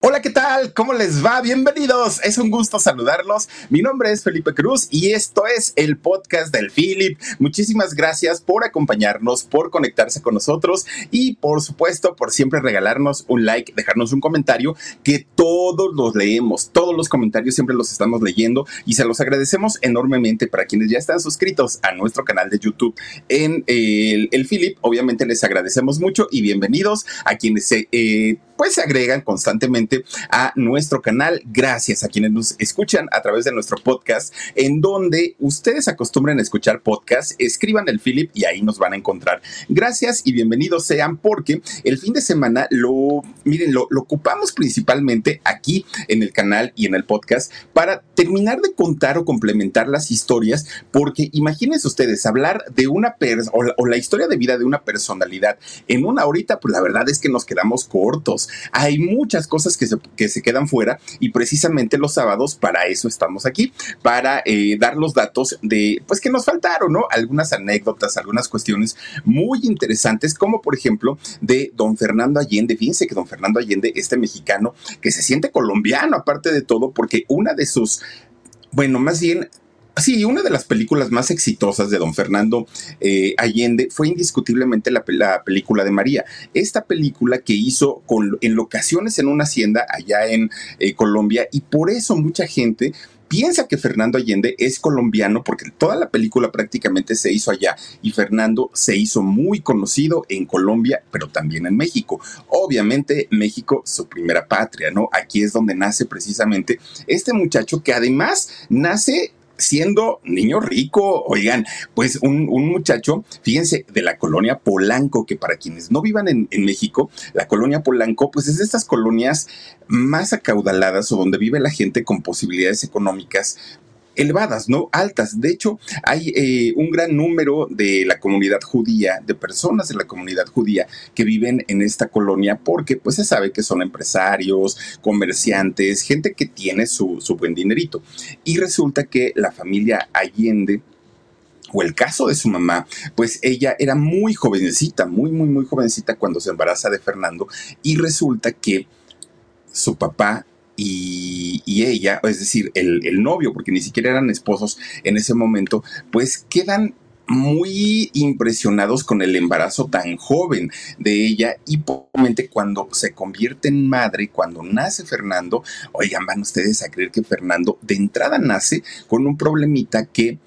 Hola, ¿qué tal? ¿Cómo les va? Bienvenidos. Es un gusto saludarlos. Mi nombre es Felipe Cruz y esto es el podcast del Philip. Muchísimas gracias por acompañarnos, por conectarse con nosotros y por supuesto por siempre regalarnos un like, dejarnos un comentario que todos los leemos. Todos los comentarios siempre los estamos leyendo y se los agradecemos enormemente para quienes ya están suscritos a nuestro canal de YouTube en el, el Philip. Obviamente les agradecemos mucho y bienvenidos a quienes se, eh, pues se agregan constantemente a nuestro canal. Gracias a quienes nos escuchan a través de nuestro podcast, en donde ustedes acostumbran a escuchar podcast, escriban el Philip y ahí nos van a encontrar. Gracias y bienvenidos sean porque el fin de semana lo, miren, lo, ocupamos principalmente aquí en el canal y en el podcast para terminar de contar o complementar las historias, porque imagínense ustedes hablar de una persona o la historia de vida de una personalidad en una horita, pues la verdad es que nos quedamos cortos. Hay muchas cosas que se, que se quedan fuera y precisamente los sábados para eso estamos aquí, para eh, dar los datos de, pues que nos faltaron, ¿no? Algunas anécdotas, algunas cuestiones muy interesantes, como por ejemplo de don Fernando Allende. Fíjense que don Fernando Allende, este mexicano, que se siente colombiano aparte de todo, porque una de sus, bueno, más bien Sí, una de las películas más exitosas de don Fernando eh, Allende fue indiscutiblemente la, la, película de María. Esta película que hizo con, en locaciones en una hacienda allá en eh, Colombia y por eso mucha gente piensa que Fernando Allende es colombiano porque toda la película prácticamente se hizo allá y Fernando se hizo muy conocido en Colombia, pero también en México. Obviamente México, su primera patria, ¿no? Aquí es donde nace precisamente este muchacho que además nace siendo niño rico, oigan, pues un, un, muchacho, fíjense, de la colonia Polanco, que para quienes no vivan en, en, México, la colonia Polanco, pues es de estas colonias más acaudaladas o donde vive la gente con posibilidades económicas elevadas, ¿no? Altas. De hecho, hay eh, un gran número de la comunidad judía, de personas de la comunidad judía que viven en esta colonia porque pues se sabe que son empresarios, comerciantes, gente que tiene su, su buen dinerito. Y resulta que la familia Allende, o el caso de su mamá, pues ella era muy jovencita, muy, muy, muy jovencita cuando se embaraza de Fernando y resulta que su papá y, y, ella, es decir, el, el novio, porque ni siquiera eran esposos en ese momento, pues quedan muy impresionados con el embarazo tan joven de ella y probablemente cuando se convierte en madre, cuando nace Fernando, oigan, van ustedes a creer que Fernando de entrada nace con un problemita que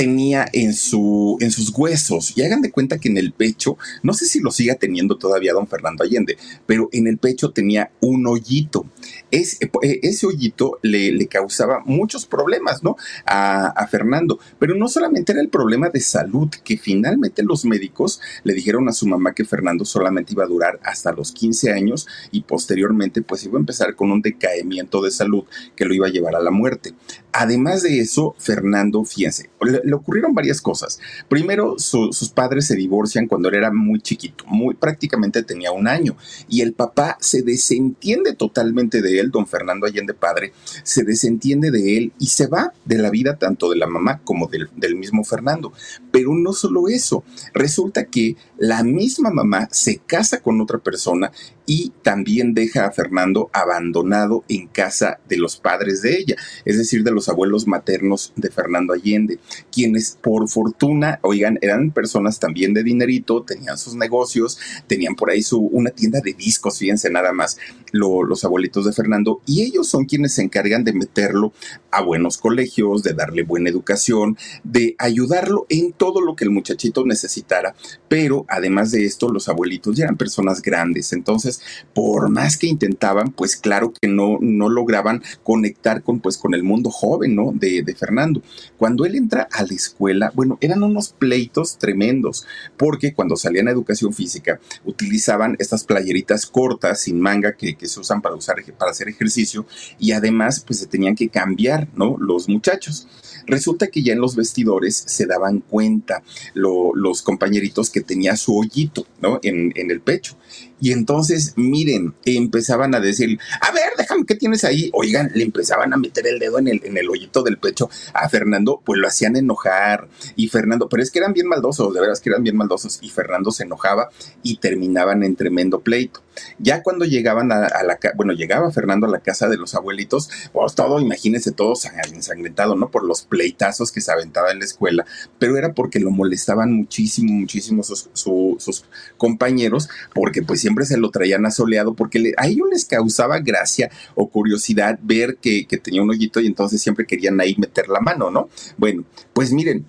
tenía en, su, en sus huesos. Y hagan de cuenta que en el pecho, no sé si lo siga teniendo todavía don Fernando Allende, pero en el pecho tenía un hoyito. Es, eh, ese hoyito le, causaba muchos problemas, ¿no? A, Fernando. Pero no solamente era el problema de salud, que finalmente los médicos le dijeron a su mamá que Fernando solamente iba a durar hasta los 15 años y posteriormente pues iba a empezar con un decaimiento de salud que lo iba a llevar a la muerte. Además de eso, Fernando, fíjense, le, ocurrieron varias cosas. Primero, su, sus padres se divorcian cuando él era muy chiquito, muy prácticamente tenía un año, y el papá se desentiende totalmente de don Fernando Allende padre, se desentiende de él y se va de la vida tanto de la mamá como del, del mismo Fernando. Pero no solo eso, resulta que la misma mamá se casa con otra persona y también deja a Fernando abandonado en casa de los padres de ella, es decir, de los abuelos maternos de Fernando Allende, quienes por fortuna, oigan, eran personas también de dinerito, tenían sus negocios, tenían por ahí su, una tienda de discos, fíjense nada más, los abuelitos de Fernando, y ellos son quienes se encargan de meterlo a buenos colegios, de darle buena educación, de ayudarlo en todo lo que el muchachito necesitara, pero además de esto, los abuelitos ya eran personas grandes, entonces, por más que intentaban, pues claro que no, no lograban conectar con, pues, con el mundo joven, ¿no? De, Fernando. Cuando él entra a la escuela, bueno, eran unos pleitos tremendos, porque cuando salían a educación física, utilizaban estas playeritas cortas, sin manga, que, se usan para, usar, para hacer ejercicio, y además, pues se tenían que cambiar, ¿no? Los muchachos. Resulta que ya en los vestidores se daban cuenta los compañeritos que tenía su hoyito, ¿no? En el pecho. Y entonces, miren, empezaban a decir, a ver, déjame, ¿qué tienes ahí? Oigan, le empezaban a meter el dedo en el, en el hoyito del pecho a Fernando, pues lo hacían enojar. Y Fernando, pero es que eran bien maldosos, de veras que eran bien maldosos. Y Fernando se enojaba y terminaban en tremendo pleito. Ya cuando llegaban a, la la, bueno, llegaba Fernando a la casa de los abuelitos, pues todo, imagínense, todo ensangrentado, ¿no? Por los pleitazos que se aventaba en la escuela, pero era porque lo molestaban muchísimo, muchísimo sus, sus compañeros, porque pues siempre se lo traían asoleado porque a ellos les causaba gracia o curiosidad ver que, tenía un hoyito y entonces siempre querían ahí meter la mano, ¿no? Bueno, pues miren,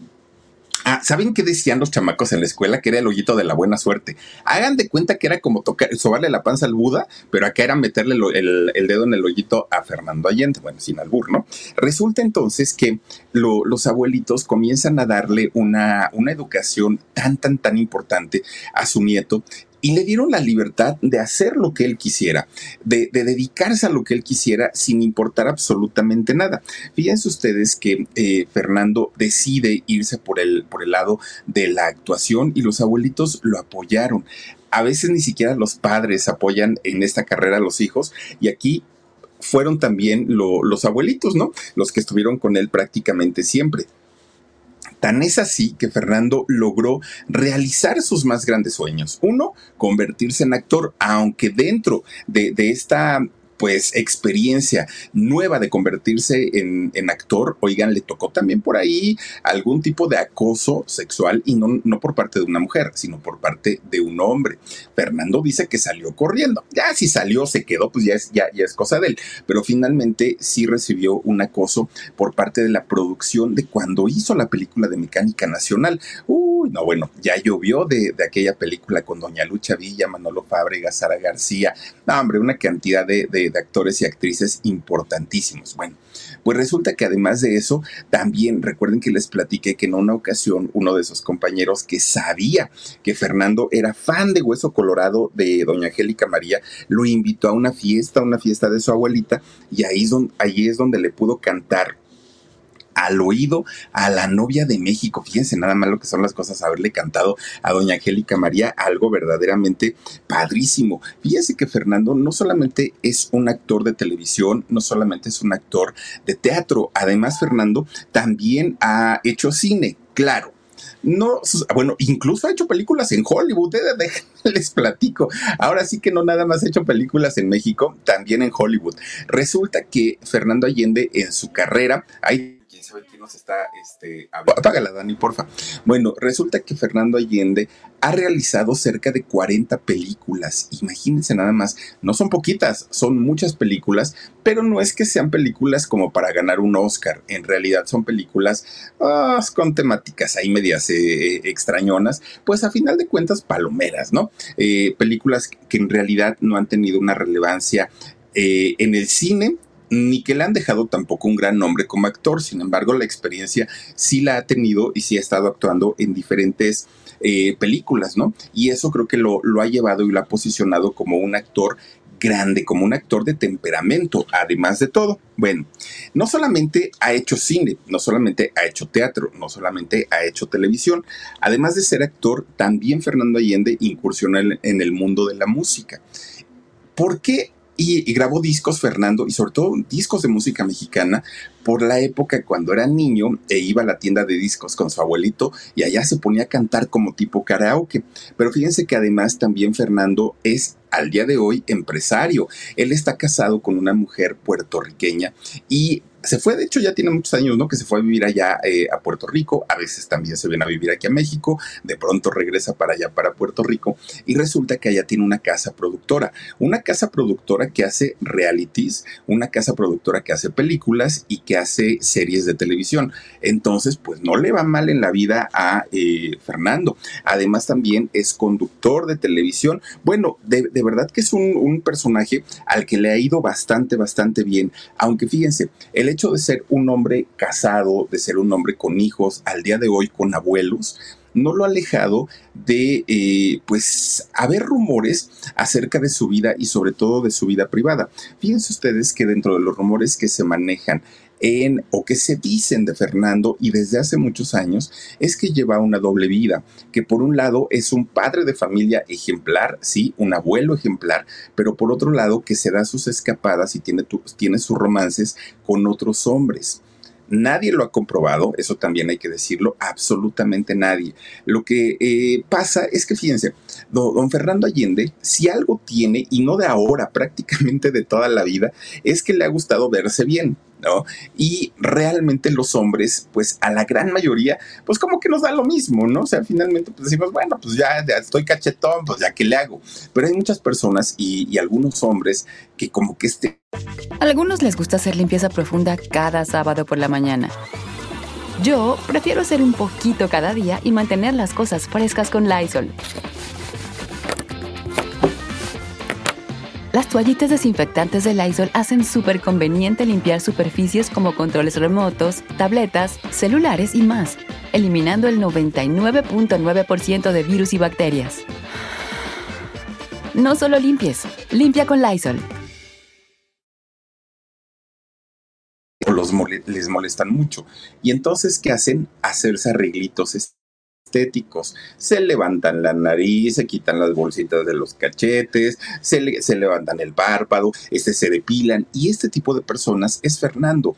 Ah, ¿saben qué decían los chamacos en la escuela? Que era el hoyito de la buena suerte. Hagan de cuenta que era como tocar, sobarle la panza al Buda, pero acá era meterle el, dedo en el hoyito a Fernando Allende, bueno, sin albur, ¿no? Resulta entonces que los abuelitos comienzan a darle una, una educación tan, tan, tan importante a su nieto y le dieron la libertad de hacer lo que él quisiera, de, dedicarse a lo que él quisiera sin importar absolutamente nada. Fíjense ustedes que eh, Fernando decide irse por el, por el lado de la actuación y los abuelitos lo apoyaron. A veces ni siquiera los padres apoyan en esta carrera a los hijos y aquí fueron también los abuelitos, ¿no? Los que estuvieron con él prácticamente siempre. Tan es así que Fernando logró realizar sus más grandes sueños. Uno, convertirse en actor, aunque dentro de, esta pues experiencia nueva de convertirse en, actor, oigan, le tocó también por ahí algún tipo de acoso sexual y no, no por parte de una mujer, sino por parte de un hombre. Fernando dice que salió corriendo. Ya si salió, se quedó, pues ya es, ya, es cosa de él. Pero finalmente sí recibió un acoso por parte de la producción de cuando hizo la película de Mecánica Nacional. Uy, no, bueno, ya llovió de, de aquella película con Doña Lucha Villa, Manolo Fábrega, Sara García. No, hombre, una cantidad de actores y actrices importantísimos. Bueno, pues resulta que además de eso, también recuerden que les platiqué que en una ocasión uno de sus compañeros que sabía que Fernando era fan de Hueso Colorado de Doña Angélica María, lo invitó a una fiesta, una fiesta de su abuelita, y ahí ahí es donde le pudo cantar al oído a la novia de México. Fíjense nada más lo que son las cosas, haberle cantado a doña Angélica María algo verdaderamente padrísimo. Fíjense que Fernando no solamente es un actor de televisión, no solamente es un actor de teatro, además Fernando también ha hecho cine, claro no, bueno, incluso ha hecho películas en Hollywood, eh, les platico. Ahora sí que no nada más ha hecho películas en México, también en Hollywood. Resulta que Fernando Allende en su carrera, hay nos está este, Apágala, Dani, porfa. Bueno, resulta que Fernando Allende ha realizado cerca de 40 películas. Imagínense nada más, no son poquitas, son muchas películas, pero no es que sean películas como para ganar un Oscar. En realidad son películas ah, con temáticas ahí medias eh, extrañonas, pues a final de cuentas palomeras, ¿no? Eh, películas que en realidad no han tenido una relevancia eh, en el cine ni que le han dejado tampoco un gran nombre como actor, sin embargo la experiencia sí la ha tenido y sí ha estado actuando en diferentes eh, películas, ¿no? Y eso creo que lo, lo ha llevado y lo ha posicionado como un actor grande, como un actor de temperamento, además de todo. Bueno, no solamente ha hecho cine, no solamente ha hecho teatro, no solamente ha hecho televisión, además de ser actor, también Fernando Allende incursionó en, el mundo de la música. ¿Por qué y, grabó discos, Fernando, y sobre todo discos de música mexicana, por la época cuando era niño e iba a la tienda de discos con su abuelito y allá se ponía a cantar como tipo karaoke. Pero fíjense que además también Fernando es al día de hoy empresario. Él está casado con una mujer puertorriqueña y se fue, de hecho ya tiene muchos años, ¿no? Que se fue a vivir allá eh, a Puerto Rico, a veces también se viene a vivir aquí a México, de pronto regresa para allá, para Puerto Rico, y resulta que allá tiene una casa productora, una casa productora que hace realities, una casa productora que hace películas y que hace series de televisión. Entonces, pues no le va mal en la vida a eh, Fernando. Además, también es conductor de televisión. Bueno, de, verdad que es un, un personaje al que le ha ido bastante, bastante bien, aunque fíjense, el hecho de ser un hombre casado, de ser un hombre con hijos, al día de hoy con abuelos, no lo ha alejado de, eh, pues, haber rumores acerca de su vida y sobre todo de su vida privada. Fíjense ustedes que dentro de los rumores que se manejan en o que se dicen de Fernando y desde hace muchos años es que lleva una doble vida, que por un lado es un padre de familia ejemplar, sí, un abuelo ejemplar, pero por otro lado que se da sus escapadas y tiene, sus romances con otros hombres. Nadie lo ha comprobado, eso también hay que decirlo, absolutamente nadie. Lo que eh, pasa es que, fíjense, don Fernando Allende, si algo tiene, y no de ahora, prácticamente de toda la vida, es que le ha gustado verse bien. ¿No? Y realmente los hombres, pues a la gran mayoría, pues como que nos da lo mismo, ¿no? O sea, finalmente pues decimos, bueno, pues ya, estoy cachetón, pues ya que le hago. Pero hay muchas personas y, y algunos hombres que como que este... A algunos les gusta hacer limpieza profunda cada sábado por la mañana. Yo prefiero hacer un poquito cada día y mantener las cosas frescas con Lysol. Las toallitas desinfectantes de Lysol hacen súper conveniente limpiar superficies como controles remotos, tabletas, celulares y más, eliminando el 99.9% de virus y bacterias. No solo limpies, limpia con Lysol. Los les molestan mucho. Y entonces, ¿qué hacen? Hacerse arreglitos estéticos. Se levantan la nariz, se quitan las bolsitas de los cachetes, se, se levantan el párpado, este, se depilan. Y este tipo de personas es Fernando.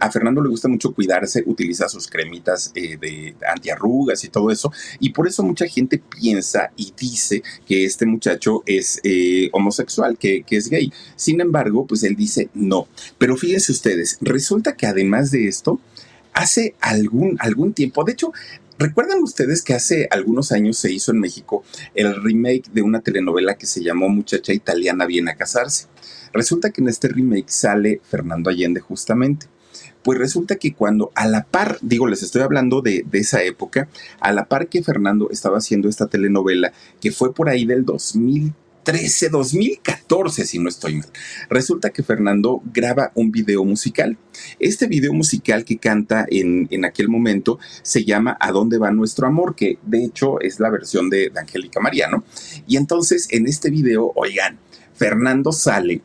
A Fernando le gusta mucho cuidarse, utiliza sus cremitas eh, de antiarrugas y todo eso. Y por eso mucha gente piensa y dice que este muchacho es eh, homosexual, que, que es gay. Sin embargo, pues él dice no. Pero fíjense ustedes, resulta que además de esto, hace algún, algún tiempo, de hecho, ¿Recuerdan ustedes que hace algunos años se hizo en México el remake de una telenovela que se llamó Muchacha Italiana viene a casarse? Resulta que en este remake sale Fernando Allende justamente. Pues resulta que cuando a la par, digo, les estoy hablando de, de, esa época, a la par que Fernando estaba haciendo esta telenovela, que fue por ahí del 2000 2013, 2014, si no estoy mal. Resulta que Fernando graba un video musical. Este video musical que canta en, en aquel momento se llama ¿A dónde va nuestro amor? Que de hecho es la versión de, de Angélica Mariano. Y entonces en este video, oigan, Fernando sale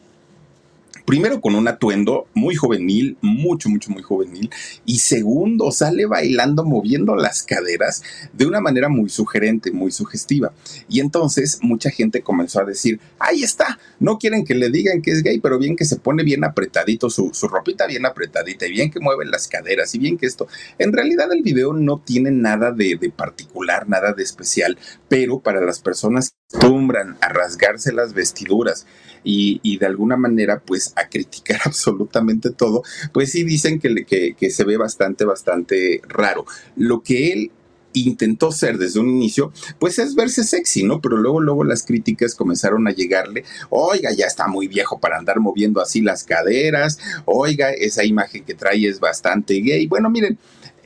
primero con un atuendo muy juvenil, mucho, mucho, muy juvenil, y segundo, sale bailando, moviendo las caderas de una manera muy sugerente, muy sugestiva. Y entonces mucha gente comenzó a decir, ahí está, no quieren que le digan que es gay, pero bien que se pone bien apretadito, su, ropita bien apretadita, y bien que mueve las caderas, y bien que esto. En realidad el video no tiene nada de, de particular, nada de especial, pero para las personas acostumbran a rasgarse las vestiduras y, de alguna manera pues a criticar absolutamente todo, pues sí dicen que, que se ve bastante, bastante raro. Lo que él intentó ser desde un inicio, pues es verse sexy, ¿no? Pero luego, luego las críticas comenzaron a llegarle, oiga, ya está muy viejo para andar moviendo así las caderas, oiga, esa imagen que trae es bastante gay. Bueno, miren,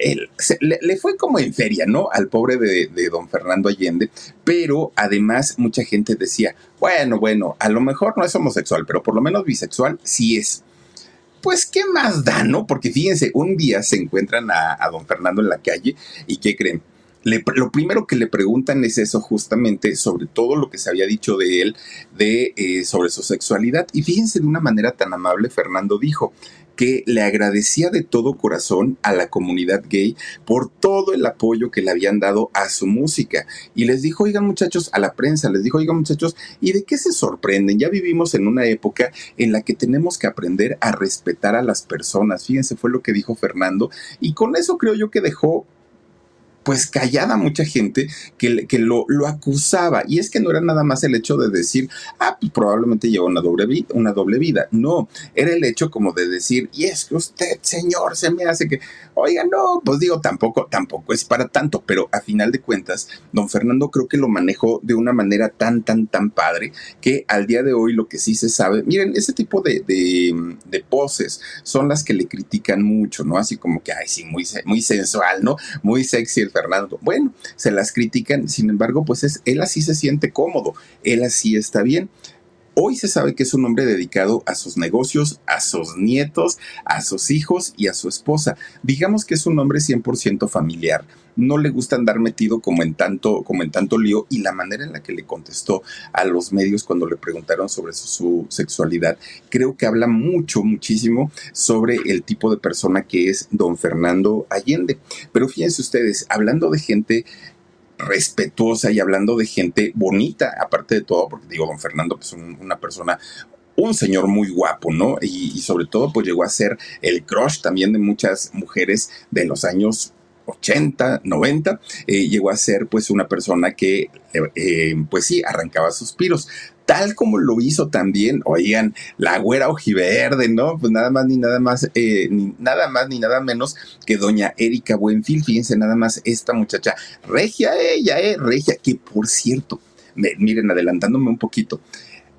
él, le, fue como en feria, ¿no? Al pobre de, don Fernando Allende, pero además mucha gente decía, bueno, bueno, a lo mejor no es homosexual, pero por lo menos bisexual sí es. Pues, ¿qué más da, no? Porque fíjense, un día se encuentran a, a don Fernando en la calle y ¿qué creen? lo primero que le preguntan es eso justamente sobre todo lo que se había dicho de él, de eh, sobre su sexualidad. Y fíjense de una manera tan amable, Fernando dijo que le agradecía de todo corazón a la comunidad gay por todo el apoyo que le habían dado a su música. Y les dijo, oigan muchachos, a la prensa, les dijo, oigan muchachos, ¿y de qué se sorprenden? Ya vivimos en una época en la que tenemos que aprender a respetar a las personas. Fíjense, fue lo que dijo Fernando. Y con eso creo yo que dejó pues callada mucha gente que, que lo, lo, acusaba. Y es que no era nada más el hecho de decir, ah, pues probablemente lleva una doble, vida, una doble vida. No, era el hecho como de decir, y es que usted, señor, se me hace que, oiga, no, pues digo, tampoco, tampoco es para tanto, pero a final de cuentas, don Fernando creo que lo manejó de una manera tan, tan, tan padre que al día de hoy lo que sí se sabe, miren, ese tipo de, de, de poses son las que le critican mucho, ¿no? Así como que, ay, sí, muy, muy sensual, ¿no? Muy sexy Fernando. Bueno, se las critican, sin embargo, pues es, él así se siente cómodo, él así está bien. Hoy se sabe que es un hombre dedicado a sus negocios, a sus nietos, a sus hijos y a su esposa. Digamos que es un hombre 100% familiar. No le gusta andar metido como en tanto como en tanto lío y la manera en la que le contestó a los medios cuando le preguntaron sobre su, sexualidad, creo que habla mucho, muchísimo sobre el tipo de persona que es don Fernando Allende. Pero fíjense ustedes, hablando de gente respetuosa y hablando de gente bonita, aparte de todo, porque digo, don Fernando, pues una persona un señor muy guapo, ¿no? Y, sobre todo, pues llegó a ser el crush también de muchas mujeres de los años 80, 90, eh, llegó a ser pues una persona que, eh, eh, pues sí, arrancaba suspiros tal como lo hizo también, oigan, la güera ojiverde, ¿no? Pues nada más ni nada más, eh, ni nada más ni nada menos que doña Erika Buenfil, fíjense nada más esta muchacha, regia ella, eh, regia, que por cierto, miren, adelantándome un poquito,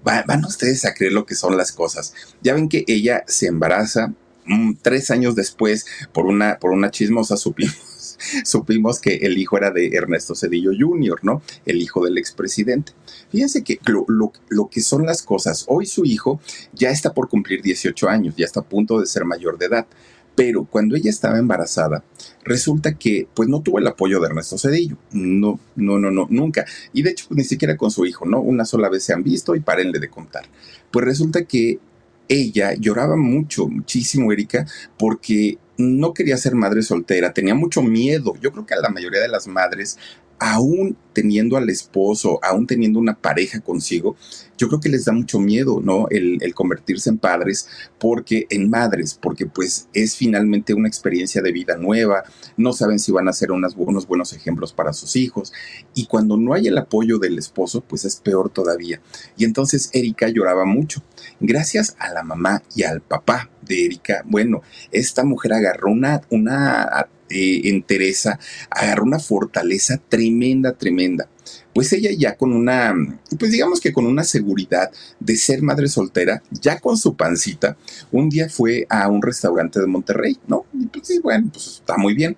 van ustedes a creer lo que son las cosas. Ya ven que ella se embaraza mm, tres años después por una, por una chismosa supimos supimos que el hijo era de Ernesto Cedillo Jr., ¿no? El hijo del expresidente. Fíjense que lo, que son las cosas, hoy su hijo ya está por cumplir 18 años, ya está a punto de ser mayor de edad. Pero cuando ella estaba embarazada, resulta que pues no tuvo el apoyo de Ernesto Cedillo. No, no, no, no, nunca. Y de hecho, pues, ni siquiera con su hijo, ¿no? Una sola vez se han visto y párenle de contar. Pues resulta que ella lloraba mucho, muchísimo, Erika, porque no quería ser madre soltera, tenía mucho miedo. Yo creo que a la mayoría de las madres aún teniendo al esposo, aún teniendo una pareja consigo, yo creo que les da mucho miedo, ¿no? El, convertirse en padres, porque en madres, porque pues es finalmente una experiencia de vida nueva, no saben si van a ser unos buenos ejemplos para sus hijos, y cuando no hay el apoyo del esposo, pues es peor todavía. Y entonces Erika lloraba mucho. Gracias a la mamá y al papá de Erika, bueno, esta mujer agarró una, una eh, en Teresa agarró una fortaleza tremenda, tremenda. Pues ella ya con una, pues digamos que con una seguridad de ser madre soltera, ya con su pancita, un día fue a un restaurante de Monterrey, ¿no? Y pues sí, bueno, pues está muy bien.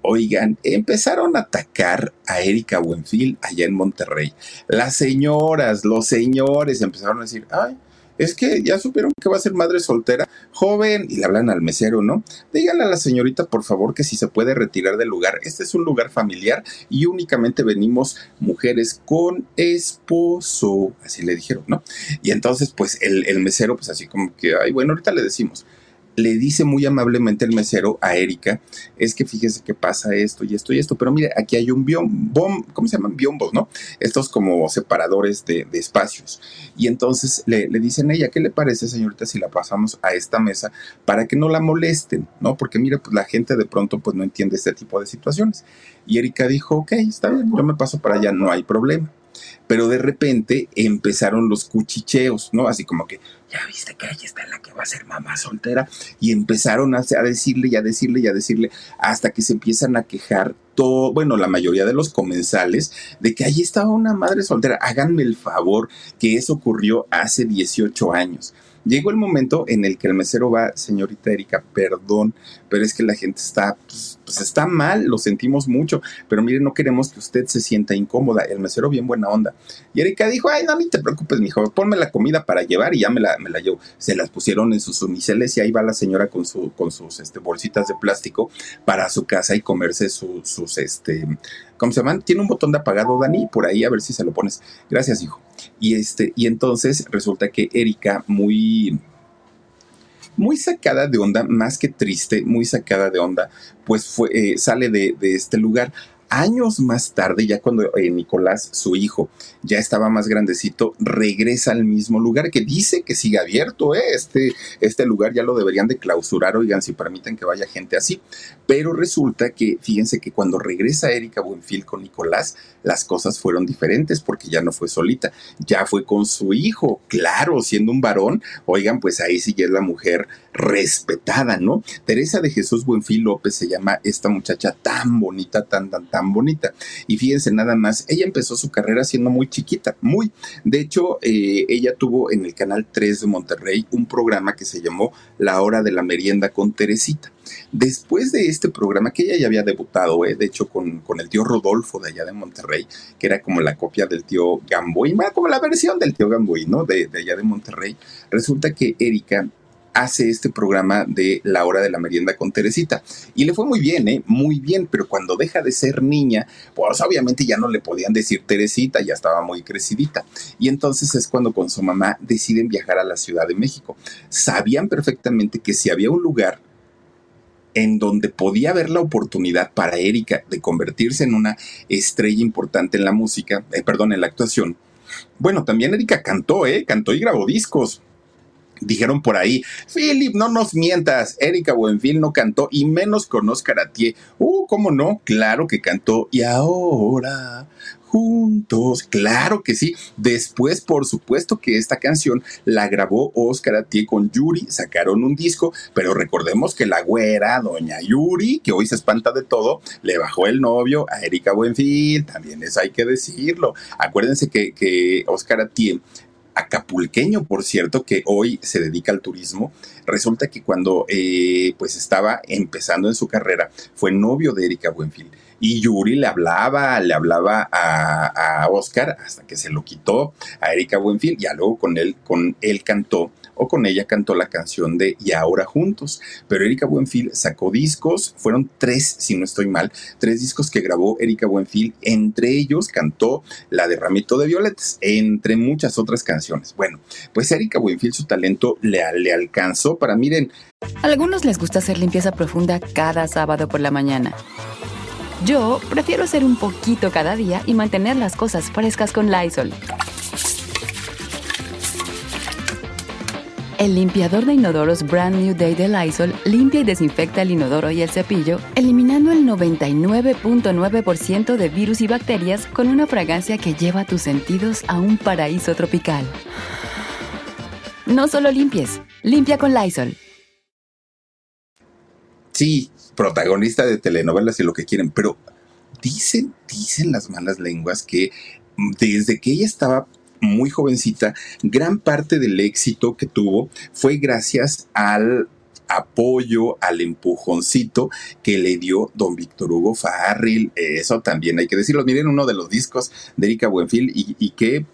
Oigan, empezaron a atacar a Erika Buenfil allá en Monterrey. Las señoras, los señores empezaron a decir, ay, es que ya supieron que va a ser madre soltera, joven, y le hablan al mesero, ¿no? Díganle a la señorita, por favor, que si se puede retirar del lugar. Este es un lugar familiar y únicamente venimos mujeres con esposo, así le dijeron, ¿no? Y entonces, pues el, mesero, pues así como que, ay, bueno, ahorita le decimos le dice muy amablemente el mesero a Erika, es que fíjese que pasa esto y esto y esto, pero mire, aquí hay un biom, ¿cómo se llaman? Biombos, ¿no? Estos como separadores de, espacios. Y entonces le, le, dicen a ella, ¿qué le parece, señorita, si la pasamos a esta mesa para que no la molesten, ¿no? Porque mire, pues la gente de pronto pues no entiende este tipo de situaciones. Y Erika dijo, ok, está bien, yo me paso para allá, no hay problema pero de repente empezaron los cuchicheos, ¿no? Así como que, ya viste que ahí está la que va a ser mamá soltera, y empezaron a, decirle y a decirle y a decirle, hasta que se empiezan a quejar todo, bueno, la mayoría de los comensales, de que allí estaba una madre soltera. Háganme el favor que eso ocurrió hace 18 años. Llegó el momento en el que el mesero va, señorita Erika, perdón, pero es que la gente está, pues, pues, está mal, lo sentimos mucho, pero mire, no queremos que usted se sienta incómoda. El mesero bien buena onda. Y Erika dijo, ay, no, ni te preocupes, mijo, ponme la comida para llevar y ya me la, me la llevo. Se las pusieron en sus uniceles y ahí va la señora con, su, con sus este, bolsitas de plástico para su casa y comerse sus, este, ¿cómo se llaman? Tiene un botón de apagado, Dani, por ahí a ver si se lo pones. Gracias, hijo. Y este, y entonces resulta que Erika, muy, muy sacada de onda, más que triste, muy sacada de onda, pues fue, eh, sale de, de, este lugar. Años más tarde, ya cuando eh, Nicolás, su hijo, ya estaba más grandecito, regresa al mismo lugar que dice que sigue abierto, ¿eh? este, este lugar ya lo deberían de clausurar, oigan, si permiten que vaya gente así. Pero resulta que, fíjense que cuando regresa Erika Buenfil con Nicolás, las cosas fueron diferentes porque ya no fue solita, ya fue con su hijo, claro, siendo un varón, oigan, pues ahí sí ya es la mujer respetada, ¿no? Teresa de Jesús Buenfil López se llama esta muchacha tan bonita, tan, tan, tan bonita. Y fíjense nada más, ella empezó su carrera siendo muy chiquita, muy. De hecho, eh, ella tuvo en el Canal 3 de Monterrey un programa que se llamó La Hora de la Merienda con Teresita. Después de este programa, que ella ya había debutado, eh, de hecho, con, con, el tío Rodolfo de allá de Monterrey, que era como la copia del tío Gamboy, como la versión del tío Gamboy, ¿no? De, de allá de Monterrey. Resulta que Erika hace este programa de la hora de la merienda con Teresita. Y le fue muy bien, ¿eh? Muy bien, pero cuando deja de ser niña, pues obviamente ya no le podían decir Teresita, ya estaba muy crecidita. Y entonces es cuando con su mamá deciden viajar a la Ciudad de México. Sabían perfectamente que si había un lugar en donde podía haber la oportunidad para Erika de convertirse en una estrella importante en la música, eh, perdón, en la actuación. Bueno, también Erika cantó, ¿eh? Cantó y grabó discos. Dijeron por ahí, Philip, no nos mientas, Erika Buenfil no cantó y menos con Oscar Atié. Uh, ¿cómo no? Claro que cantó. Y ahora, juntos, claro que sí. Después, por supuesto que esta canción la grabó Oscar Atié con Yuri, sacaron un disco, pero recordemos que la güera, doña Yuri, que hoy se espanta de todo, le bajó el novio a Erika Buenfil, también eso hay que decirlo. Acuérdense que, que Oscar Atié acapulqueño, por cierto, que hoy se dedica al turismo. Resulta que cuando eh, pues estaba empezando en su carrera, fue novio de Erika Buenfil. Y Yuri le hablaba, le hablaba a, a Oscar hasta que se lo quitó a Erika Buenfil. Ya luego con él, con él cantó o con ella cantó la canción de Y ahora juntos. Pero Erika Buenfil sacó discos, fueron tres, si no estoy mal, tres discos que grabó Erika Buenfil. Entre ellos cantó la de Ramito de Violetas, entre muchas otras canciones. Bueno, pues Erika Buenfil su talento le, le alcanzó para, miren. Algunos les gusta hacer limpieza profunda cada sábado por la mañana. Yo prefiero hacer un poquito cada día y mantener las cosas frescas con Lysol. El limpiador de inodoros Brand New Day de Lysol limpia y desinfecta el inodoro y el cepillo, eliminando el 99.9% de virus y bacterias con una fragancia que lleva tus sentidos a un paraíso tropical. No solo limpies, limpia con Lysol. Sí, protagonista de telenovelas y lo que quieren, pero dicen, dicen las malas lenguas que desde que ella estaba muy jovencita, gran parte del éxito que tuvo fue gracias al apoyo, al empujoncito que le dio don Víctor Hugo Farril. Eso también hay que decirlo. Miren uno de los discos de Erika Buenfil y, y que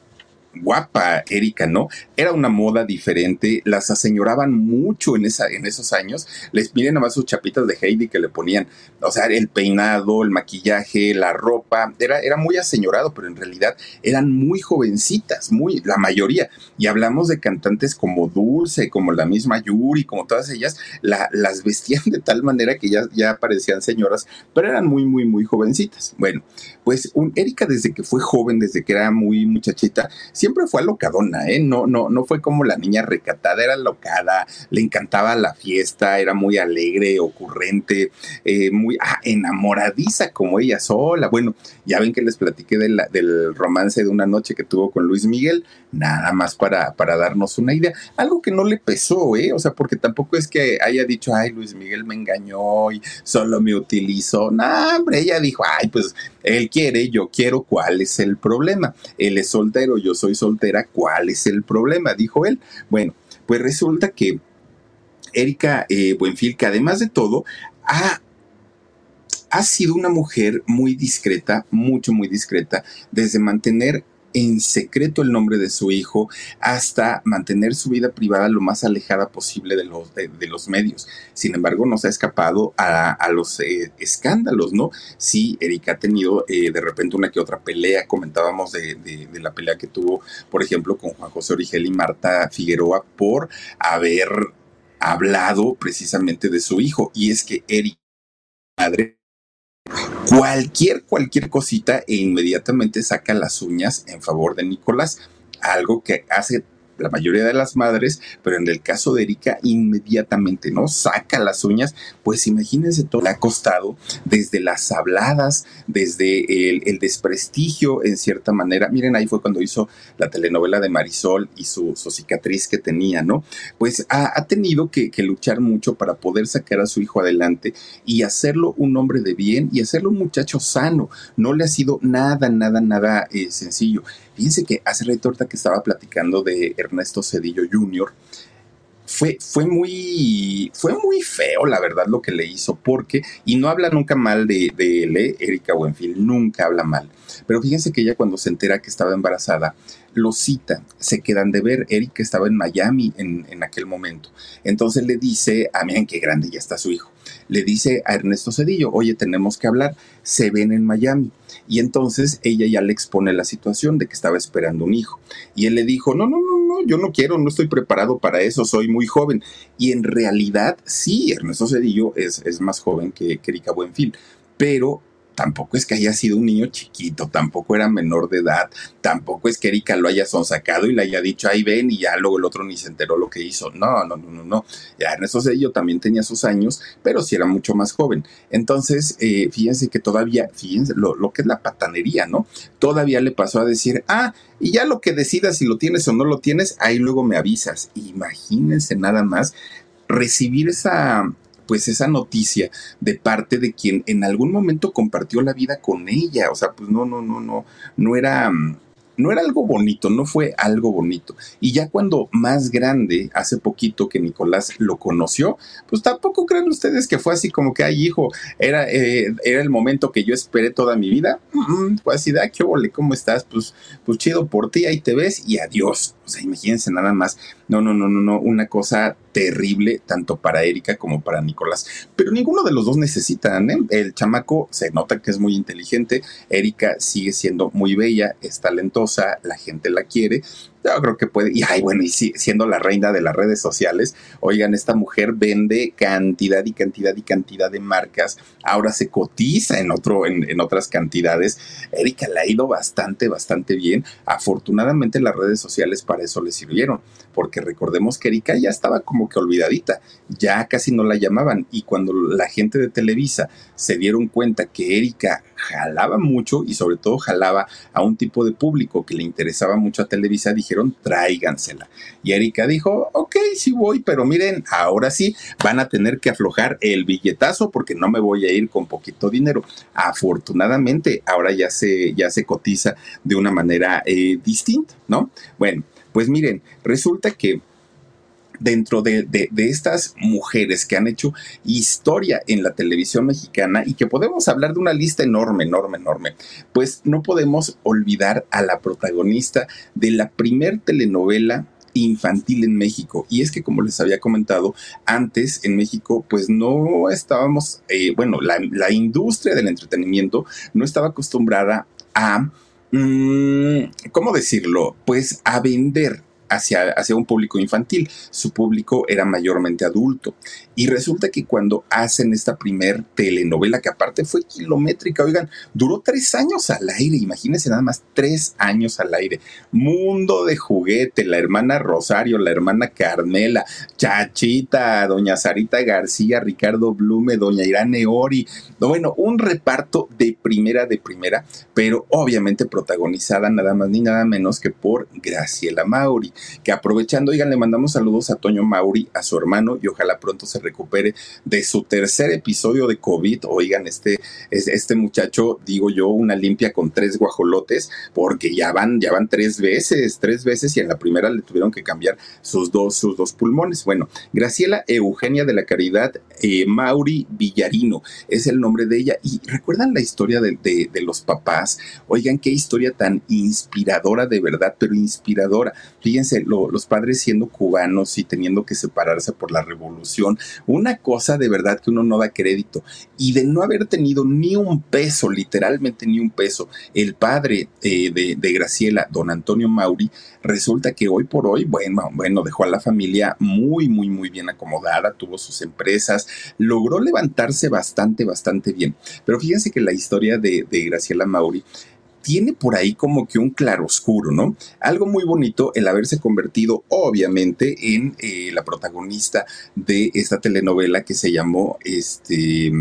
guapa Erika, ¿no? Era una moda diferente, las aseñoraban mucho en, esa, en esos años. Les miren nomás sus chapitas de Heidi que le ponían, o sea, el peinado, el maquillaje, la ropa, era, era muy aseñorado, pero en realidad eran muy jovencitas, muy, la mayoría. Y hablamos de cantantes como Dulce, como la misma Yuri, como todas ellas, las vestían de tal manera que ya, ya parecían señoras, pero eran muy, muy, muy jovencitas. Bueno, pues un, Erika desde que fue joven, desde que era muy muchachita, siempre fue alocadona, ¿eh? No, no, no fue como la niña recatada, era alocada, le encantaba la fiesta, era muy alegre, ocurrente, eh, muy ah, enamoradiza como ella sola. Bueno, ya ven que les platiqué del romance de una noche que tuvo con Luis Miguel, nada más para, para darnos una idea. Algo que no le pesó, ¿eh? O sea, porque tampoco es que haya dicho, ay, Luis Miguel me engañó y solo me utilizó. No, hombre, ella dijo, ay, pues él quiere, yo quiero, ¿cuál es el problema? Él es soltero, yo soy soltera, ¿cuál es el problema? Dijo él. Bueno, pues resulta que Erika eh, Buenfil, que además de todo, ha ha sido una mujer muy discreta, mucho, muy discreta, desde mantener en secreto el nombre de su hijo hasta mantener su vida privada lo más alejada posible de los, de, los medios. Sin embargo, no se ha escapado a, los eh, escándalos, ¿no? Sí, Erika ha tenido eh, de repente una que otra pelea, comentábamos de, la pelea que tuvo, por ejemplo, con Juan José Origel y Marta Figueroa por haber hablado precisamente de su hijo. Y es que Erika, madre, cualquier, cualquier cosita e inmediatamente saca las uñas en favor de Nicolás. Algo que hace la mayoría de las madres, pero en el caso de Erika, inmediatamente, ¿no? Saca las uñas, pues imagínense todo le ha costado, desde las habladas, desde el, desprestigio, en cierta manera. Miren, ahí fue cuando hizo la telenovela de Marisol y su, cicatriz que tenía, ¿no? Pues ha, tenido que, luchar mucho para poder sacar a su hijo adelante y hacerlo un hombre de bien y hacerlo un muchacho sano. No le ha sido nada, nada, nada eh, sencillo. Fíjense que hace rato que estaba platicando de Ernesto Cedillo Jr., fue, fue, muy, fue muy feo, la verdad, lo que le hizo, porque, y no habla nunca mal de, él, ¿eh? Erika Buenfield, nunca habla mal. Pero fíjense que ella cuando se entera que estaba embarazada, lo cita, se quedan de ver, Erika estaba en Miami en, en aquel momento. Entonces le dice, a ah, miren qué grande ya está su hijo, le dice a Ernesto Cedillo, oye, tenemos que hablar, se ven en Miami. Y entonces ella ya le expone la situación de que estaba esperando un hijo. Y él le dijo, no, no, no, yo no quiero, no estoy preparado para eso, soy muy joven. Y en realidad, sí, Ernesto Cedillo es, es más joven que, que Buenfil, pero tampoco es que haya sido un niño chiquito, tampoco era menor de edad, tampoco es que Erika lo haya sonsacado y le haya dicho, ahí ven, y ya luego el otro ni se enteró lo que hizo. No, no, no, no, no. Ya Ernesto Cedillo también tenía sus años, pero sí era mucho más joven. Entonces, eh, fíjense que todavía, fíjense lo, lo que es la patanería, ¿no? Todavía le pasó a decir, ah, y ya lo que decidas si lo tienes o no lo tienes, ahí luego me avisas. Imagínense nada más recibir esa, pues esa noticia de parte de quien en algún momento compartió la vida con ella. O sea, pues no, no, no, no, no era mm, no era algo bonito, no fue algo bonito. Y ya cuando más grande, hace poquito que Nicolás lo conoció, pues tampoco creen ustedes que fue así como que, ay hijo, era, eh, era el momento que yo esperé toda mi vida. pues así de, ah, qué ole, ¿cómo estás? Pues, pues chido por ti, ahí te ves y adiós. Imagínense nada más. No, no, no, no, no, una cosa terrible tanto para Erika como para Nicolás. Pero ninguno de los dos necesitan, ¿eh? El chamaco se nota que es muy inteligente, Erika sigue siendo muy bella, es talentosa, la gente la quiere, yo creo que puede, y ay, bueno, y siendo la reina de las redes sociales, oigan, esta mujer vende cantidad y cantidad y cantidad de marcas, ahora se cotiza en, otro, en, en otras cantidades. Erika le ha ido bastante, bastante bien. Afortunadamente las redes sociales para eso le sirvieron, porque recordemos que Erika ya estaba como que olvidadita, ya casi no la llamaban, y cuando la gente de Televisa se dieron cuenta que Erika jalaba mucho y sobre todo jalaba a un tipo de público que le interesaba mucho a Televisa, dijeron tráigansela. Y Erika dijo, ok, sí voy, pero miren, ahora sí van a tener que aflojar el billetazo porque no me voy a ir con poquito dinero. Afortunadamente, ahora ya se, ya se cotiza de una manera eh, distinta, ¿no? Bueno, pues miren, resulta que dentro de, estas mujeres que han hecho historia en la televisión mexicana y que podemos hablar de una lista enorme, enorme, enorme, pues no podemos olvidar a la protagonista de la primer telenovela infantil en México. Y es que, como les había comentado, antes en México, pues no estábamos, eh, bueno, la, industria del entretenimiento no estaba acostumbrada a, ¿cómo decirlo? Pues a vender hacia, hacia un público infantil. Su público era mayormente adulto. Y resulta que cuando hacen esta primer telenovela, que aparte fue kilométrica, oigan, duró tres años al aire, imagínense nada más, tres años al aire. Mundo de juguete, la hermana Rosario, la hermana Carmela, Chachita, doña Sarita García, Ricardo Blume, doña Irane Ori. Bueno, un reparto de primera, de primera, pero obviamente protagonizada nada más ni nada menos que por Graciela Mauri que aprovechando, oigan, le mandamos saludos a Toño Mauri, a su hermano, y ojalá pronto se recupere de su tercer episodio de COVID. Oigan, este, este muchacho, digo yo, una limpia con tres guajolotes, porque ya van, ya van tres veces, tres veces, y en la primera le tuvieron que cambiar sus dos, sus dos pulmones. Bueno, Graciela Eugenia de la Caridad eh, Mauri Villarino es el nombre de ella. Y recuerdan la historia de, de los papás. Oigan, qué historia tan inspiradora de verdad, pero inspiradora. Fíjense los padres siendo cubanos y teniendo que separarse por la revolución, una cosa de verdad que uno no da crédito. Y de no haber tenido ni un peso, literalmente ni un peso, el padre eh, de, Graciela, don Antonio Mauri, resulta que hoy por hoy, bueno, bueno, dejó a la familia muy, muy, muy bien acomodada, tuvo sus empresas, logró levantarse bastante, bastante bien. Pero fíjense que la historia de Graciela Mauri tiene por ahí como que un claroscuro, ¿no? Algo muy bonito el haberse convertido, obviamente, en eh, la protagonista de esta telenovela que se llamó este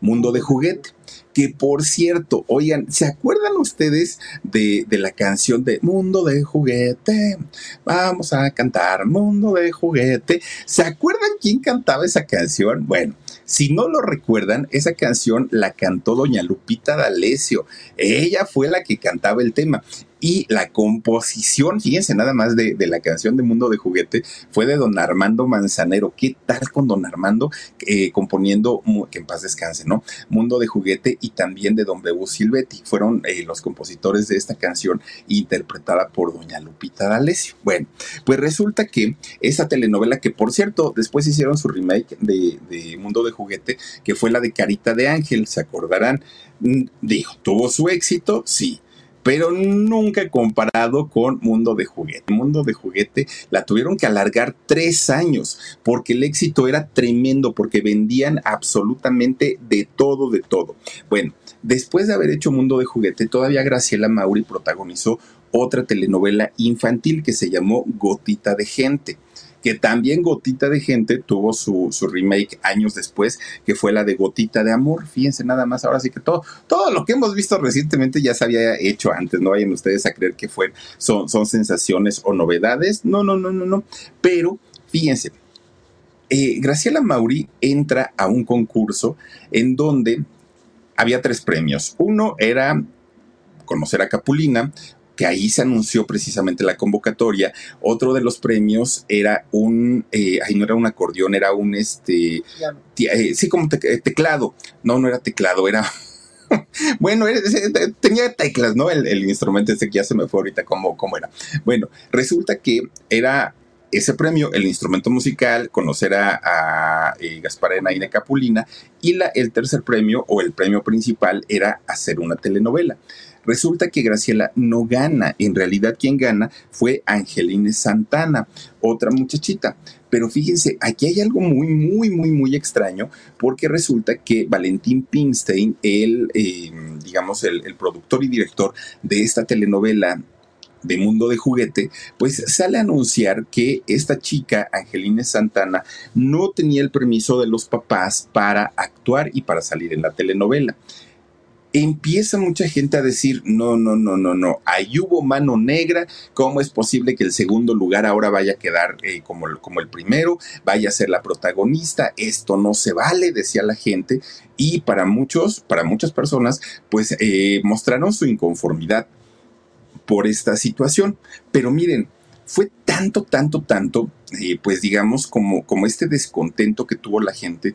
Mundo de Juguete que por cierto, oigan, ¿se acuerdan ustedes de, de, la canción de Mundo de Juguete? Vamos a cantar Mundo de Juguete. ¿Se acuerdan quién cantaba esa canción? Bueno, si no lo recuerdan, esa canción la cantó doña Lupita D'Alessio. Ella fue la que cantaba el tema y la composición, fíjense nada más de, la canción de Mundo de Juguete, fue de don Armando Manzanero. ¿Qué tal con don Armando eh, componiendo, que en paz descanse, ¿no? Mundo de Juguete y también de don Bebu Silvetti. Fueron eh, los compositores de esta canción interpretada por doña Lupita D'Alessio. Bueno, pues resulta que esa telenovela, que por cierto, después hicieron su remake de, de Mundo de Juguete, que fue la de Carita de Ángel, se acordarán. Mm, dijo, tuvo su éxito, sí, pero nunca comparado con Mundo de Juguete. Mundo de Juguete la tuvieron que alargar tres años porque el éxito era tremendo, porque vendían absolutamente de todo, de todo. Bueno, después de haber hecho Mundo de Juguete, todavía Graciela Mauri protagonizó otra telenovela infantil que se llamó Gotita de Gente que también Gotita de Gente tuvo su, remake años después, que fue la de Gotita de Amor. Fíjense nada más, ahora sí que todo, todo lo que hemos visto recientemente ya se había hecho antes, no vayan ustedes a creer que fue, son, son sensaciones o novedades. No, no, no, no, no. Pero fíjense, eh, Graciela Mauri entra a un concurso en donde había tres premios. Uno era conocer a Capulina, que ahí se anunció precisamente la convocatoria. Otro de los premios era un, eh, ahí no era un acordeón, era un, este, eh, sí, como eh, teclado. No, no era teclado, era... bueno, tenía teclas, ¿no? El, instrumento ese que ya se me fue ahorita cómo, cómo era. Bueno, resulta que era ese premio, el instrumento musical, conocer a, a eh, Gasparena y Capulina, y la, el tercer premio o el premio principal era hacer una telenovela. Resulta que Graciela no gana. En realidad quien gana fue Angeline Santana, otra muchachita. Pero fíjense, aquí hay algo muy, muy, muy, muy extraño, porque resulta que Valentín Pinstein, el, eh, digamos, el, el productor y director de esta telenovela de Mundo de Juguete, pues sale a anunciar que esta chica, Angelina Santana, no tenía el permiso de los papás para actuar y para salir en la telenovela empieza mucha gente a decir, no, no, no, no, no, ahí hubo mano negra, ¿cómo es posible que el segundo lugar ahora vaya a quedar eh, como, como el primero, vaya a ser la protagonista? Esto no se vale, decía la gente, y para muchos, para muchas personas, pues eh, mostraron su inconformidad por esta situación. Pero miren, fue tanto, tanto, tanto, eh, pues digamos, como, como este descontento que tuvo la gente,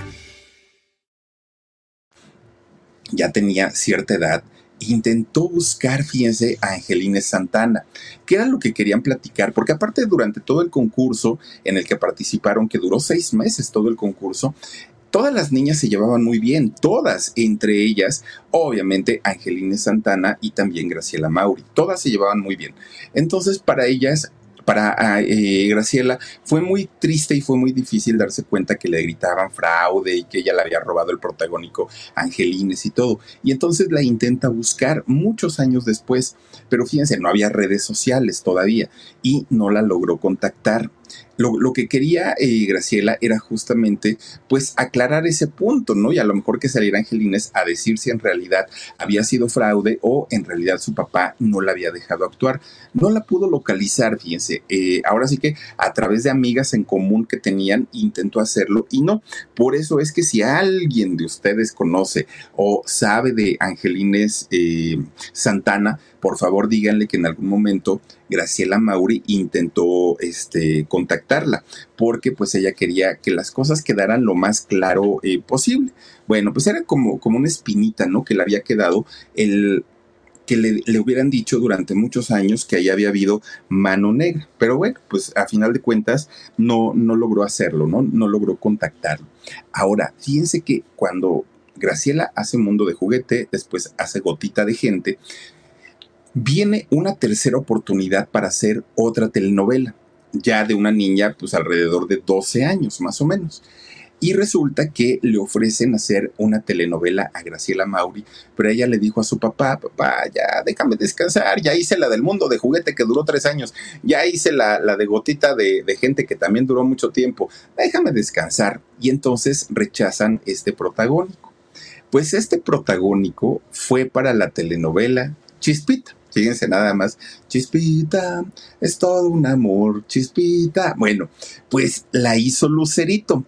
Ya tenía cierta edad, intentó buscar, fíjense, a Angelina Santana, que era lo que querían platicar, porque aparte durante todo el concurso en el que participaron, que duró seis meses todo el concurso, todas las niñas se llevaban muy bien, todas, entre ellas, obviamente, Angelina Santana y también Graciela Mauri, todas se llevaban muy bien. Entonces, para ellas para eh, Graciela fue muy triste y fue muy difícil darse cuenta que le gritaban fraude y que ella le había robado el protagónico Angelines y todo. Y entonces la intenta buscar muchos años después, pero fíjense, no había redes sociales todavía y no la logró contactar. Lo, que quería eh, Graciela era justamente pues aclarar ese punto, ¿no? Y a lo mejor que saliera Angelines a decir si en realidad había sido fraude o en realidad su papá no la había dejado actuar. No la pudo localizar, fíjense. Eh, ahora sí que a través de amigas en común que tenían intentó hacerlo y no. Por eso es que si alguien de ustedes conoce o sabe de Angelines eh, Santana, por favor díganle que en algún momento Graciela Mauri intentó este, contactarla porque pues ella quería que las cosas quedaran lo más claro eh, posible. Bueno, pues era como, como una espinita, ¿no? Que le había quedado el que le, hubieran dicho durante muchos años que ahí había habido mano negra. Pero bueno, pues a final de cuentas no, no logró hacerlo, ¿no? No logró contactarlo. Ahora, fíjense que cuando Graciela hace Mundo de Juguete, después hace Gotita de Gente, viene una tercera oportunidad para hacer otra telenovela, ya de una niña pues alrededor de 12 años más o menos. Y resulta que le ofrecen hacer una telenovela a Graciela Mauri, pero ella le dijo a su papá, papá, ya déjame descansar, ya hice la del mundo de juguete que duró tres años, ya hice la, la de gotita de, de gente que también duró mucho tiempo, déjame descansar. Y entonces rechazan este protagónico. Pues este protagónico fue para la telenovela Chispita. Fíjense nada más, Chispita, es todo un amor, Chispita. Bueno, pues la hizo Lucerito,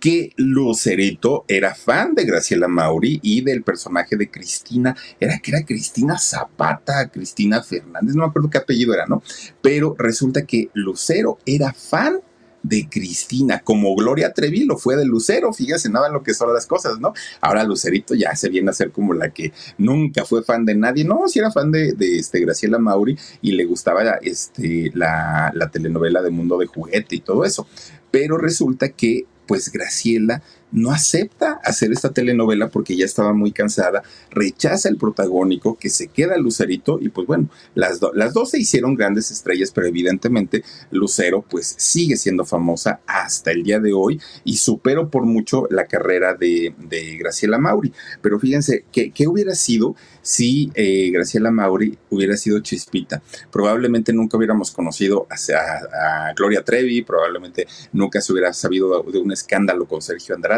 que Lucerito era fan de Graciela Mauri y del personaje de Cristina, era que era Cristina Zapata, Cristina Fernández, no me acuerdo qué apellido era, ¿no? Pero resulta que Lucero era fan de Cristina, como Gloria Trevi lo fue de Lucero, fíjese nada lo que son las cosas, ¿no? Ahora Lucerito ya se viene a ser como la que nunca fue fan de nadie, no, si era fan de, este, Graciela Mauri y le gustaba este, la, la telenovela de Mundo de Juguete y todo eso, pero resulta que pues Graciela no acepta hacer esta telenovela porque ya estaba muy cansada, rechaza el protagónico, que se queda Lucerito y pues bueno, las, las dos se hicieron grandes estrellas, pero evidentemente Lucero pues sigue siendo famosa hasta el día de hoy y superó por mucho la carrera de, Graciela Mauri. Pero fíjense, ¿qué, qué hubiera sido si eh, Graciela Mauri hubiera sido Chispita? Probablemente nunca hubiéramos conocido a, a Gloria Trevi, probablemente nunca se hubiera sabido de un escándalo con Sergio Andrade,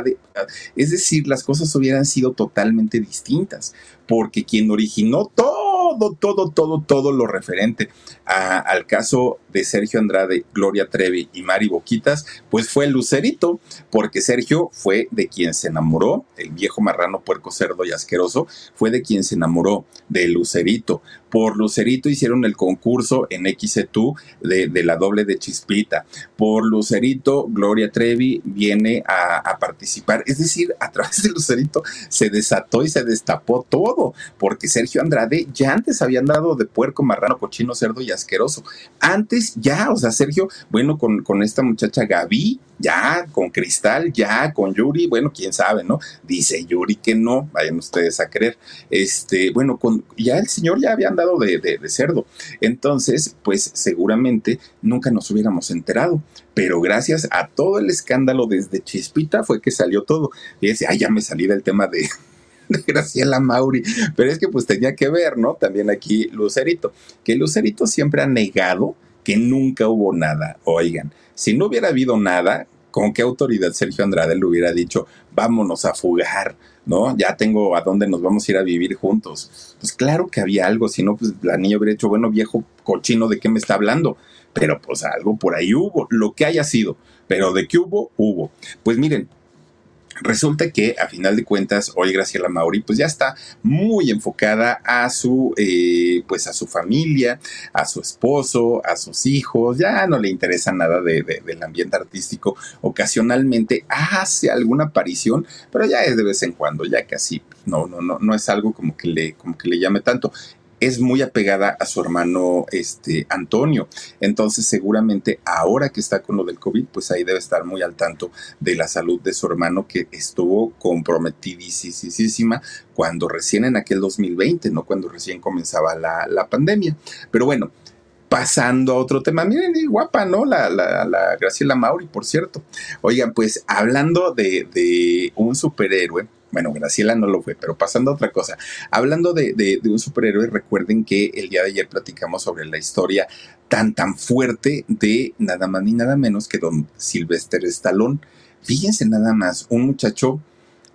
es decir, las cosas hubieran sido totalmente distintas, porque quien originó todo, todo, todo, todo lo referente al caso de Sergio Andrade, Gloria Trevi y Mari Boquitas, pues fue Lucerito, porque Sergio fue de quien se enamoró, el viejo marrano puerco cerdo y asqueroso, fue de quien se enamoró de Lucerito. Por Lucerito hicieron el concurso en XETU de, de la doble de Chispita. Por Lucerito, Gloria Trevi viene a, a participar. Es decir, a través de Lucerito se desató y se destapó todo, porque Sergio Andrade ya antes había andado de puerco, marrano, cochino, cerdo y asqueroso. Antes ya, o sea, Sergio, bueno, con, con esta muchacha Gaby, ya, con Cristal, ya, con Yuri, bueno, quién sabe, ¿no? Dice Yuri que no, vayan ustedes a creer. Este, bueno, con, ya el señor ya había andado de, de, cerdo. Entonces, pues seguramente nunca nos hubiéramos enterado. Pero gracias a todo el escándalo desde Chispita fue que salió todo. Dice, ay, ya me salí del tema de Graciela Mauri. Pero es que pues tenía que ver, ¿no? También aquí Lucerito, que Lucerito siempre ha negado que nunca hubo nada. Oigan, si no hubiera habido nada, ¿con qué autoridad Sergio Andrade le hubiera dicho, vámonos a fugar? ¿No? Ya tengo a dónde nos vamos a ir a vivir juntos. Pues claro que había algo, si no, pues la niña hubiera dicho, bueno, viejo cochino, ¿de qué me está hablando? Pero pues algo por ahí hubo, lo que haya sido, pero de qué hubo, hubo. Pues miren, Resulta que a final de cuentas hoy Graciela Mauri pues ya está muy enfocada a su eh, pues a su familia, a su esposo, a sus hijos, ya no le interesa nada de, del ambiente artístico. Ocasionalmente hace alguna aparición, pero ya es de vez en cuando, ya casi no, no, no, no es algo como que le, como que le llame tanto es muy apegada a su hermano este, Antonio. Entonces, seguramente ahora que está con lo del COVID, pues ahí debe estar muy al tanto de la salud de su hermano que estuvo comprometidísima cuando recién en aquel 2020, ¿no? Cuando recién comenzaba la, la pandemia. Pero bueno, pasando a otro tema. Miren, guapa, ¿no? La, la, Graciela Mauri, por cierto. Oigan, pues hablando de, de un superhéroe, Bueno, Graciela no lo fue, pero pasando a otra cosa. Hablando de, un superhéroe, recuerden que el día de ayer platicamos sobre la historia tan, tan fuerte de nada más ni nada menos que don Sylvester Stallone. Fíjense nada más, un muchacho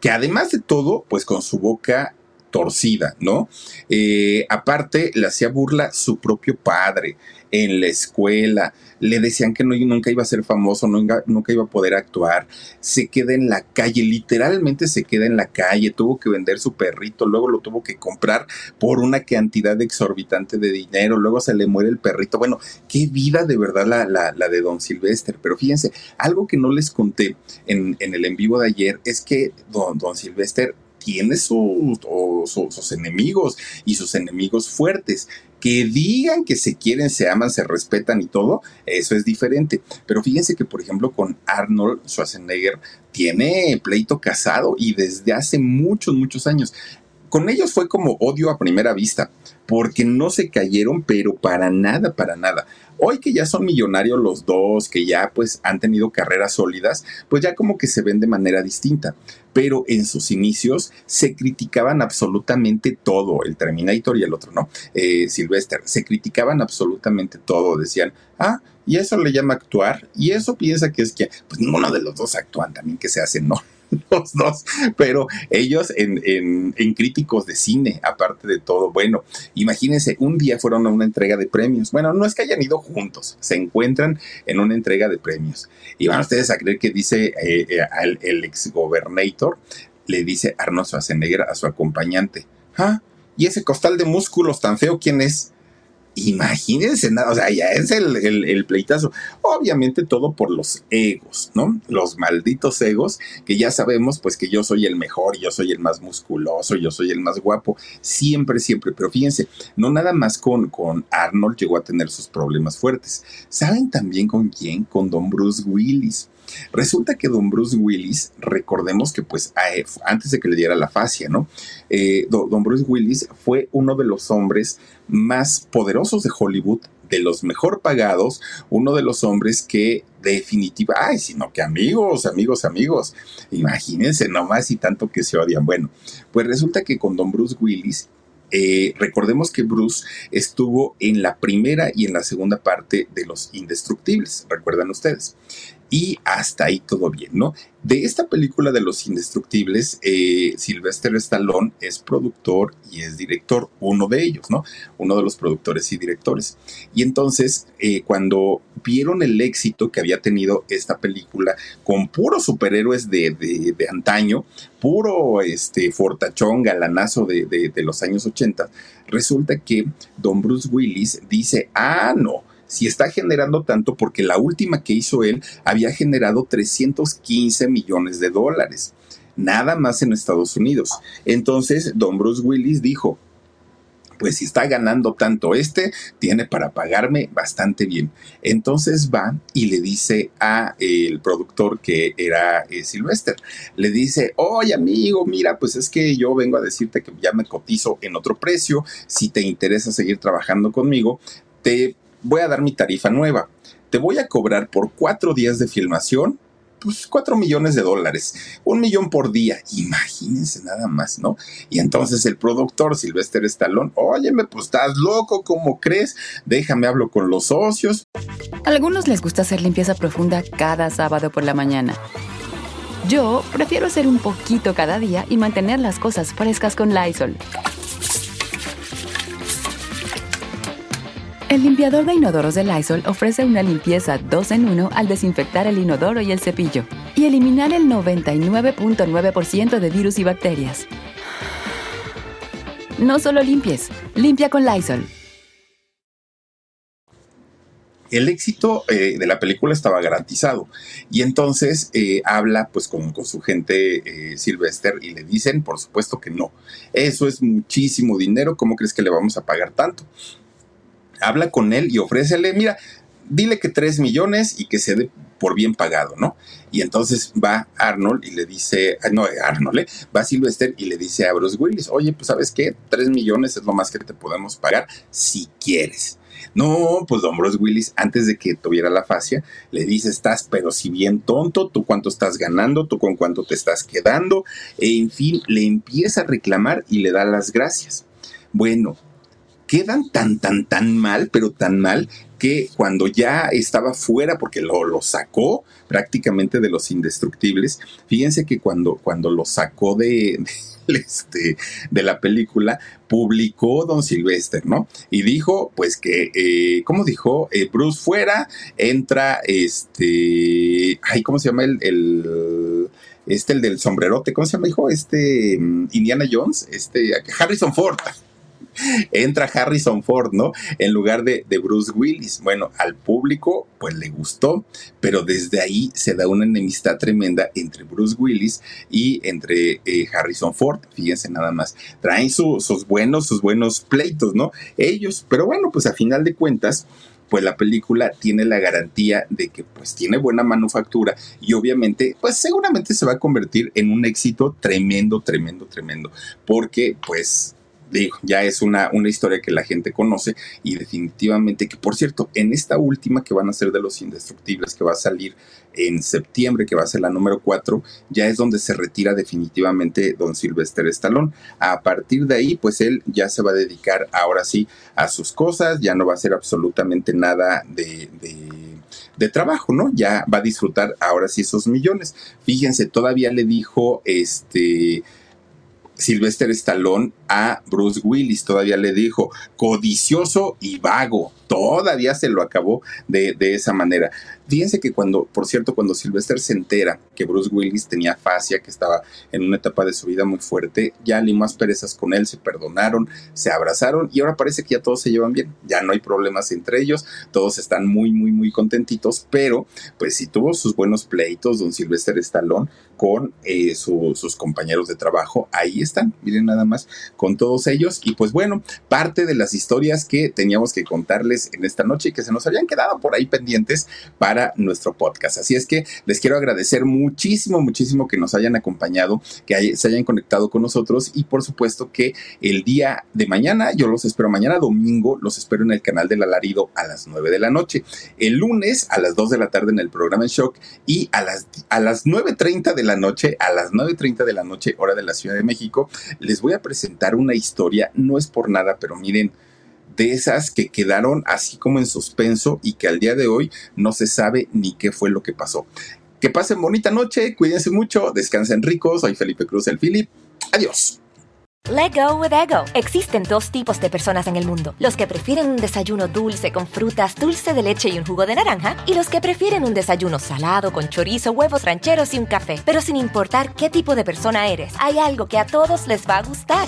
que además de todo, pues con su boca torcida, ¿no? Eh, aparte, le hacía burla su propio padre en la escuela, le decían que no, nunca iba a ser famoso, nunca, iba a poder actuar, se queda en la calle, literalmente se queda en la calle, tuvo que vender su perrito, luego lo tuvo que comprar por una cantidad exorbitante de dinero, luego se le muere el perrito, bueno, qué vida de verdad la, de Don Silvestre, pero fíjense, algo que no les conté en, el en vivo de ayer es que Don, don Silvestre tiene sus enemigos y sus enemigos fuertes. Que digan que se quieren, se aman, se respetan y todo, eso es diferente. Pero fíjense que, por ejemplo, con Arnold Schwarzenegger tiene pleito casado y desde hace muchos, muchos años. Con ellos fue como odio a primera vista, porque no se cayeron, pero para nada, para nada. Hoy que ya son millonarios los dos, que ya pues han tenido carreras sólidas, pues ya como que se ven de manera distinta. Pero en sus inicios se criticaban absolutamente todo, el Terminator y el otro, ¿no? Eh, Sylvester, se criticaban absolutamente todo, decían, ah, y eso le llama actuar, y eso piensa que es que, pues ninguno de los dos actúan también, que se hacen, no, los dos, pero ellos en, en, críticos de cine, aparte de todo. Bueno, imagínense, un día fueron a una entrega de premios. Bueno, no es que hayan ido juntos, se encuentran en una entrega de premios. Y van ustedes a creer que dice eh, eh, el ex gobernator, le dice Arnold Schwarzenegger a su acompañante, ¿ah? ¿Y ese costal de músculos tan feo quién es? Imagínense o sea, ya es el, el, pleitazo. Obviamente todo por los egos, ¿no? Los malditos egos, que ya sabemos pues que yo soy el mejor, yo soy el más musculoso, yo soy el más guapo, siempre, siempre. Pero fíjense, no nada más con, con Arnold llegó a tener sus problemas fuertes. ¿Saben también con quién? Con Don Bruce Willis. Resulta que don Bruce Willis, recordemos que pues antes de que le diera la fascia, ¿no? Eh, don Bruce Willis fue uno de los hombres más poderosos de Hollywood, de los mejor pagados, uno de los hombres que definitiva, ay, sino que amigos, amigos, amigos, imagínense nomás y tanto que se odian. Bueno, pues resulta que con don Bruce Willis eh, recordemos que Bruce estuvo en la primera y en la segunda parte de Los Indestructibles, recuerdan ustedes y hasta ahí todo bien, ¿no? De esta película de Los Indestructibles, eh, Sylvester Stallone es productor y es director, uno de ellos, ¿no? Uno de los productores y directores. Y entonces, eh, cuando vieron el éxito que había tenido esta película con puros superhéroes de, de, antaño, puro este, fortachón, galanazo de, de los años 80, resulta que Don Bruce Willis dice, ah, no, si está generando tanto porque la última que hizo él había generado 315 millones de dólares, nada más en Estados Unidos. Entonces, don Bruce Willis dijo, pues si está ganando tanto este, tiene para pagarme bastante bien. Entonces va y le dice a el productor que era eh, Sylvester, le dice, oye amigo, mira, pues es que yo vengo a decirte que ya me cotizo en otro precio, si te interesa seguir trabajando conmigo, te voy a dar mi tarifa nueva. Te voy a cobrar por cuatro días de filmación, pues cuatro millones de dólares, un millón por día, imagínense nada más, ¿no? Y entonces el productor Sylvester Stallone, óyeme, pues estás loco, ¿cómo crees? Déjame hablo con los socios. A algunos les gusta hacer limpieza profunda cada sábado por la mañana. Yo prefiero hacer un poquito cada día y mantener las cosas frescas con Lysol. El limpiador de inodoros de Lysol ofrece una limpieza 2 en 1 al desinfectar el inodoro y el cepillo y eliminar el 99.9% de virus y bacterias. No solo limpies, limpia con Lysol. El éxito eh, de la película estaba garantizado y entonces eh, habla pues con, su gente eh, Sylvester y le dicen por supuesto que no, eso es muchísimo dinero, ¿cómo crees que le vamos a pagar tanto? Habla con él y ofrécele, mira, dile que 3 millones y que se dé por bien pagado, ¿no? Y entonces va Arnold y le dice, ah, no, Arnold, ¿eh? va Sylvester y le dice a Bruce Willis, oye, pues sabes qué, 3 millones es lo más que te podemos pagar si quieres. No, pues don Bruce Willis, antes de que tuviera la fascia, le dice, estás pero si bien tonto, tú cuánto estás ganando, tú con cuánto te estás quedando, e en fin, le empieza a reclamar y le da las gracias. Bueno, quedan tan, tan, tan mal, pero tan mal, que cuando ya estaba fuera, porque lo, lo, sacó prácticamente de los indestructibles, fíjense que cuando, cuando lo sacó de, este, de la película, publicó Don Sylvester, ¿no? Y dijo, pues que, eh, ¿cómo dijo? Eh, Bruce fuera, entra este, ay, ¿cómo se llama el, el este, el del sombrerote, ¿cómo se llama, hijo? Este, mm, Indiana Jones, este, Harrison Ford entra Harrison Ford, ¿no? En lugar de, de, Bruce Willis. Bueno, al público pues le gustó, pero desde ahí se da una enemistad tremenda entre Bruce Willis y entre eh, Harrison Ford. Fíjense nada más, traen sus buenos, sus buenos pleitos, ¿no? Ellos, pero bueno, pues a final de cuentas pues la película tiene la garantía de que pues tiene buena manufactura y obviamente pues seguramente se va a convertir en un éxito tremendo, tremendo, tremendo, porque pues digo, ya es una, una historia que la gente conoce y definitivamente que, por cierto, en esta última que van a ser de los indestructibles, que va a salir en septiembre, que va a ser la número 4, ya es donde se retira definitivamente don Sylvester Stallone. A partir de ahí, pues él ya se va a dedicar ahora sí a sus cosas, ya no va a hacer absolutamente nada de, de de trabajo, ¿no? Ya va a disfrutar ahora sí esos millones. Fíjense, todavía le dijo este Sylvester Stallone a Bruce Willis. Todavía le dijo, codicioso y vago. Todavía se lo acabó de, de, esa manera. Fíjense que cuando, por cierto, cuando Sylvester se entera que Bruce Willis tenía fascia, que estaba en una etapa de su vida muy fuerte, ya ni más perezas con él, se perdonaron, se abrazaron y ahora parece que ya todos se llevan bien. Ya no hay problemas entre ellos, todos están muy, muy, muy contentitos, pero pues si tuvo sus buenos pleitos, don Sylvester Stallone, con eh, su, sus compañeros de trabajo, ahí están, miren nada más, con todos ellos. Y pues bueno, parte de las historias que teníamos que contarles en esta noche y que se nos habían quedado por ahí pendientes para nuestro podcast. Así es que les quiero agradecer muchísimo, muchísimo que nos hayan acompañado, que se hayan conectado con nosotros y por supuesto que el día de mañana, yo los espero mañana domingo, los espero en el canal del alarido a las 9 de la noche. El lunes a las 2 de la tarde en el programa en Shock y a las, a las 9.30 de la noche, a las 9.30 de la noche, hora de la Ciudad de México, les voy a presentar una historia, no es por nada, pero miren, de esas que quedaron así como en suspenso y que al día de hoy no se sabe ni qué fue lo que pasó. Que pasen bonita noche, cuídense mucho, descansen ricos, soy Felipe Cruz el Philip. Adiós. Let go with ego. Existen dos tipos de personas en el mundo: los que prefieren un desayuno dulce con frutas, dulce de leche y un jugo de naranja, y los que prefieren un desayuno salado con chorizo, huevos rancheros y un café. Pero sin importar qué tipo de persona eres, hay algo que a todos les va a gustar.